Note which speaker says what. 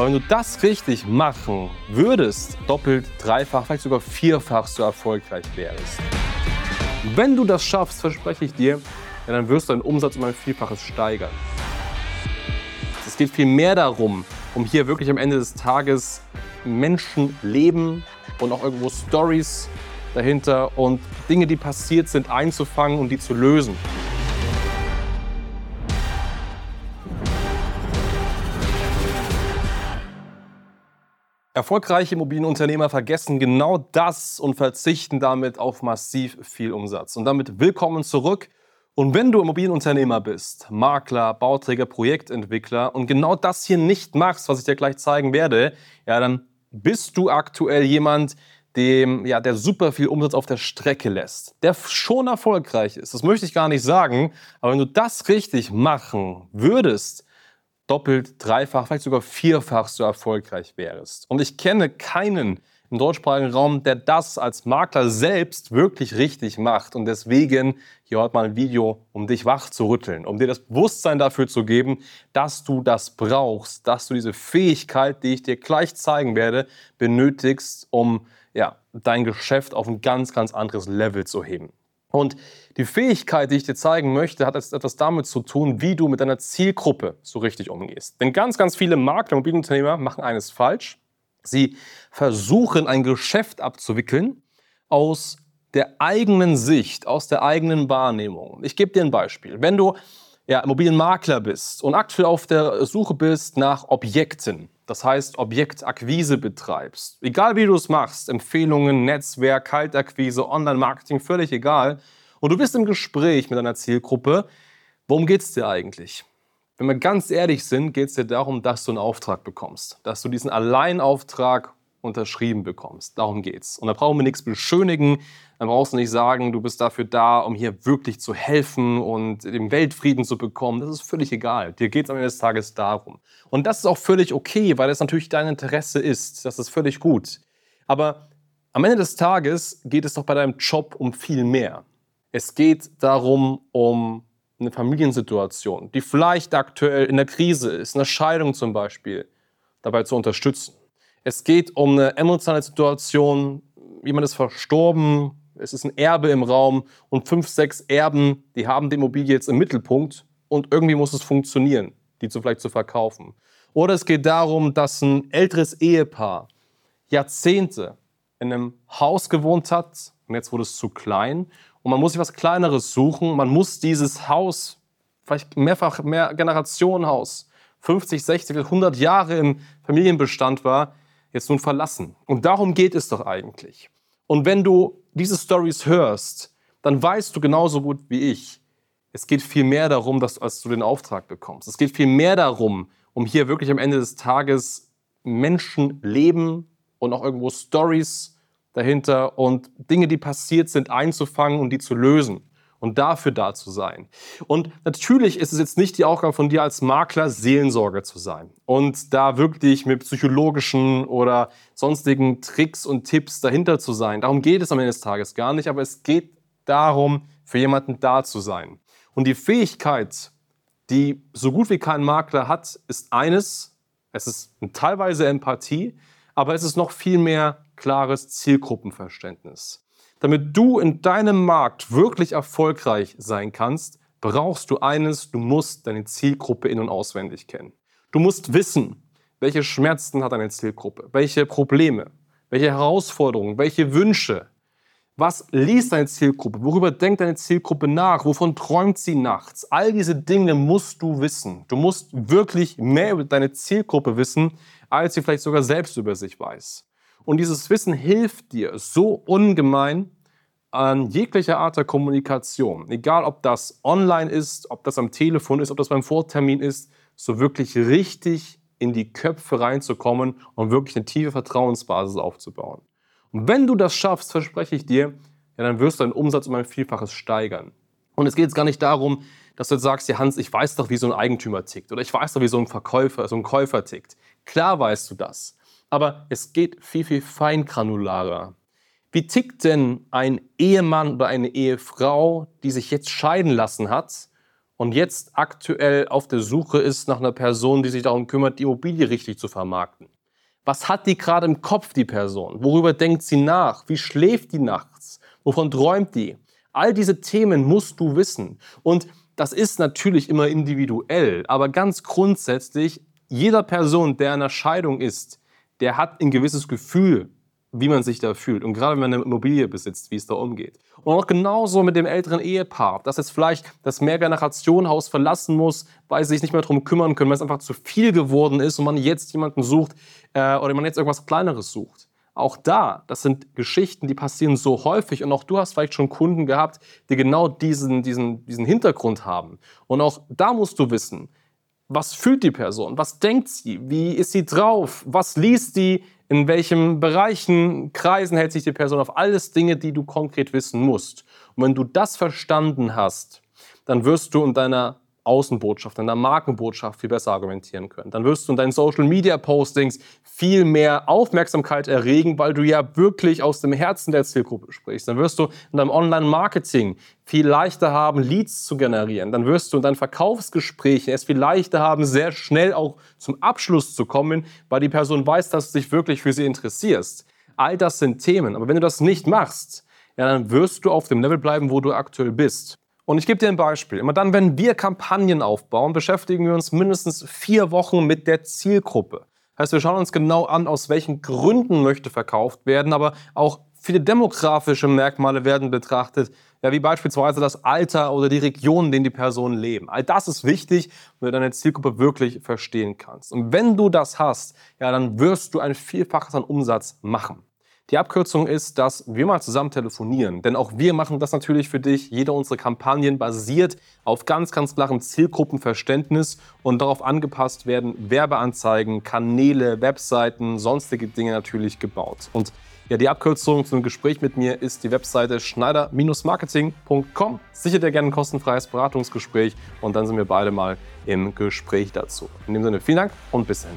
Speaker 1: Aber wenn du das richtig machen würdest, doppelt, dreifach, vielleicht sogar vierfach so erfolgreich wärst. Wenn du das schaffst, verspreche ich dir, ja, dann wirst du deinen Umsatz um ein Vielfaches steigern. Es geht viel mehr darum, um hier wirklich am Ende des Tages Menschenleben und auch irgendwo Stories dahinter und Dinge, die passiert sind, einzufangen und die zu lösen. Erfolgreiche Immobilienunternehmer vergessen genau das und verzichten damit auf massiv viel Umsatz. Und damit willkommen zurück. Und wenn du Immobilienunternehmer bist, Makler, Bauträger, Projektentwickler und genau das hier nicht machst, was ich dir gleich zeigen werde, ja, dann bist du aktuell jemand, dem, ja, der super viel Umsatz auf der Strecke lässt, der schon erfolgreich ist. Das möchte ich gar nicht sagen, aber wenn du das richtig machen würdest, doppelt, dreifach, vielleicht sogar vierfach so erfolgreich wärst. Und ich kenne keinen im deutschsprachigen Raum, der das als Makler selbst wirklich richtig macht. Und deswegen hier heute mal ein Video, um dich wach zu rütteln, um dir das Bewusstsein dafür zu geben, dass du das brauchst, dass du diese Fähigkeit, die ich dir gleich zeigen werde, benötigst, um ja, dein Geschäft auf ein ganz, ganz anderes Level zu heben. Und die Fähigkeit, die ich dir zeigen möchte, hat etwas damit zu tun, wie du mit deiner Zielgruppe so richtig umgehst. Denn ganz, ganz viele Makler und Mobilunternehmer machen eines falsch. Sie versuchen ein Geschäft abzuwickeln aus der eigenen Sicht, aus der eigenen Wahrnehmung. Ich gebe dir ein Beispiel. Wenn du ja, Immobilienmakler bist und aktuell auf der Suche bist nach Objekten, das heißt Objektakquise betreibst, egal wie du es machst, Empfehlungen, Netzwerk, Kaltakquise, Online-Marketing, völlig egal, und du bist im Gespräch mit deiner Zielgruppe, worum geht es dir eigentlich? Wenn wir ganz ehrlich sind, geht es dir darum, dass du einen Auftrag bekommst, dass du diesen Alleinauftrag unterschrieben bekommst. Darum geht's. Und da brauchen wir nichts beschönigen. Dann brauchst du nicht sagen, du bist dafür da, um hier wirklich zu helfen und den Weltfrieden zu bekommen. Das ist völlig egal. Dir geht es am Ende des Tages darum. Und das ist auch völlig okay, weil das natürlich dein Interesse ist. Das ist völlig gut. Aber am Ende des Tages geht es doch bei deinem Job um viel mehr. Es geht darum, um eine Familiensituation, die vielleicht aktuell in der Krise ist, eine Scheidung zum Beispiel, dabei zu unterstützen. Es geht um eine emotionale Situation, jemand ist verstorben, es ist ein Erbe im Raum. Und fünf, sechs Erben, die haben die Immobilie jetzt im Mittelpunkt. Und irgendwie muss es funktionieren, die zu vielleicht zu verkaufen. Oder es geht darum, dass ein älteres Ehepaar Jahrzehnte in einem Haus gewohnt hat. Und jetzt wurde es zu klein. Und man muss sich was Kleineres suchen. Man muss dieses Haus, vielleicht mehrfach mehr Generationenhaus, 50, 60, 100 Jahre im Familienbestand war, jetzt nun verlassen. Und darum geht es doch eigentlich. Und wenn du diese Stories hörst, dann weißt du genauso gut wie ich, es geht viel mehr darum, dass, als du den Auftrag bekommst. Es geht viel mehr darum, um hier wirklich am Ende des Tages Menschenleben und auch irgendwo Stories dahinter und Dinge, die passiert sind, einzufangen und die zu lösen und dafür da zu sein. Und natürlich ist es jetzt nicht die Aufgabe von dir als Makler, Seelensorger zu sein und da wirklich mit psychologischen oder sonstigen Tricks und Tipps dahinter zu sein. Darum geht es am Ende des Tages gar nicht, aber es geht darum, für jemanden da zu sein. Und die Fähigkeit, die so gut wie kein Makler hat, ist eines, es ist teilweise Empathie, aber es ist noch viel mehr klares Zielgruppenverständnis. Damit du in deinem Markt wirklich erfolgreich sein kannst, brauchst du eines, du musst deine Zielgruppe in- und auswendig kennen. Du musst wissen, welche Schmerzen hat deine Zielgruppe, welche Probleme, welche Herausforderungen, welche Wünsche. Was liest deine Zielgruppe? Worüber denkt deine Zielgruppe nach? Wovon träumt sie nachts? All diese Dinge musst du wissen. Du musst wirklich mehr über deine Zielgruppe wissen, als sie vielleicht sogar selbst über sich weiß. Und dieses Wissen hilft dir so ungemein an jeglicher Art der Kommunikation, egal ob das online ist, ob das am Telefon ist, ob das beim Vortermin ist, so wirklich richtig in die Köpfe reinzukommen und wirklich eine tiefe Vertrauensbasis aufzubauen. Und wenn du das schaffst, verspreche ich dir, ja, dann wirst du deinen Umsatz um ein Vielfaches steigern. Und es geht jetzt gar nicht darum, dass du jetzt sagst, ja Hans, ich weiß doch, wie so ein Eigentümer tickt oder ich weiß doch, wie so ein Verkäufer, so ein Käufer tickt. Klar weißt du das. Aber es geht viel, viel feingranularer. Wie tickt denn ein Ehemann oder eine Ehefrau, die sich jetzt scheiden lassen hat und jetzt aktuell auf der Suche ist nach einer Person, die sich darum kümmert, die Immobilie richtig zu vermarkten. Was hat die gerade im Kopf, die Person? Worüber denkt sie nach? Wie schläft die nachts? Wovon träumt die? All diese Themen musst du wissen. Und das ist natürlich immer individuell, aber ganz grundsätzlich, jeder Person, der in einer Scheidung ist, der hat ein gewisses Gefühl wie man sich da fühlt. Und gerade wenn man eine Immobilie besitzt, wie es da umgeht. Und auch genauso mit dem älteren Ehepaar, das jetzt vielleicht das Mehrgenerationenhaus verlassen muss, weil sie sich nicht mehr darum kümmern können, weil es einfach zu viel geworden ist und man jetzt jemanden sucht äh, oder man jetzt irgendwas Kleineres sucht. Auch da, das sind Geschichten, die passieren so häufig und auch du hast vielleicht schon Kunden gehabt, die genau diesen, diesen, diesen Hintergrund haben. Und auch da musst du wissen, was fühlt die Person? Was denkt sie? Wie ist sie drauf? Was liest die? In welchen Bereichen, Kreisen hält sich die Person auf? Alles Dinge, die du konkret wissen musst. Und wenn du das verstanden hast, dann wirst du in deiner Außenbotschaft, in der Markenbotschaft viel besser argumentieren können. Dann wirst du in deinen Social Media Postings viel mehr Aufmerksamkeit erregen, weil du ja wirklich aus dem Herzen der Zielgruppe sprichst. Dann wirst du in deinem Online-Marketing viel leichter haben, Leads zu generieren. Dann wirst du in deinen Verkaufsgesprächen es viel leichter haben, sehr schnell auch zum Abschluss zu kommen, weil die Person weiß, dass du dich wirklich für sie interessierst. All das sind Themen. Aber wenn du das nicht machst, ja, dann wirst du auf dem Level bleiben, wo du aktuell bist. Und ich gebe dir ein Beispiel. Immer dann, wenn wir Kampagnen aufbauen, beschäftigen wir uns mindestens vier Wochen mit der Zielgruppe. Das heißt, wir schauen uns genau an, aus welchen Gründen möchte verkauft werden, aber auch viele demografische Merkmale werden betrachtet, ja, wie beispielsweise das Alter oder die Region, in denen die Personen leben. All das ist wichtig, wenn du deine Zielgruppe wirklich verstehen kannst. Und wenn du das hast, ja, dann wirst du ein Vielfaches an Umsatz machen. Die Abkürzung ist, dass wir mal zusammen telefonieren. Denn auch wir machen das natürlich für dich. Jede unserer Kampagnen basiert auf ganz, ganz klarem Zielgruppenverständnis und darauf angepasst werden Werbeanzeigen, Kanäle, Webseiten, sonstige Dinge natürlich gebaut. Und ja, die Abkürzung zu einem Gespräch mit mir ist die Webseite schneider-marketing.com. Sicher dir gerne ein kostenfreies Beratungsgespräch und dann sind wir beide mal im Gespräch dazu. In dem Sinne, vielen Dank und bis dann.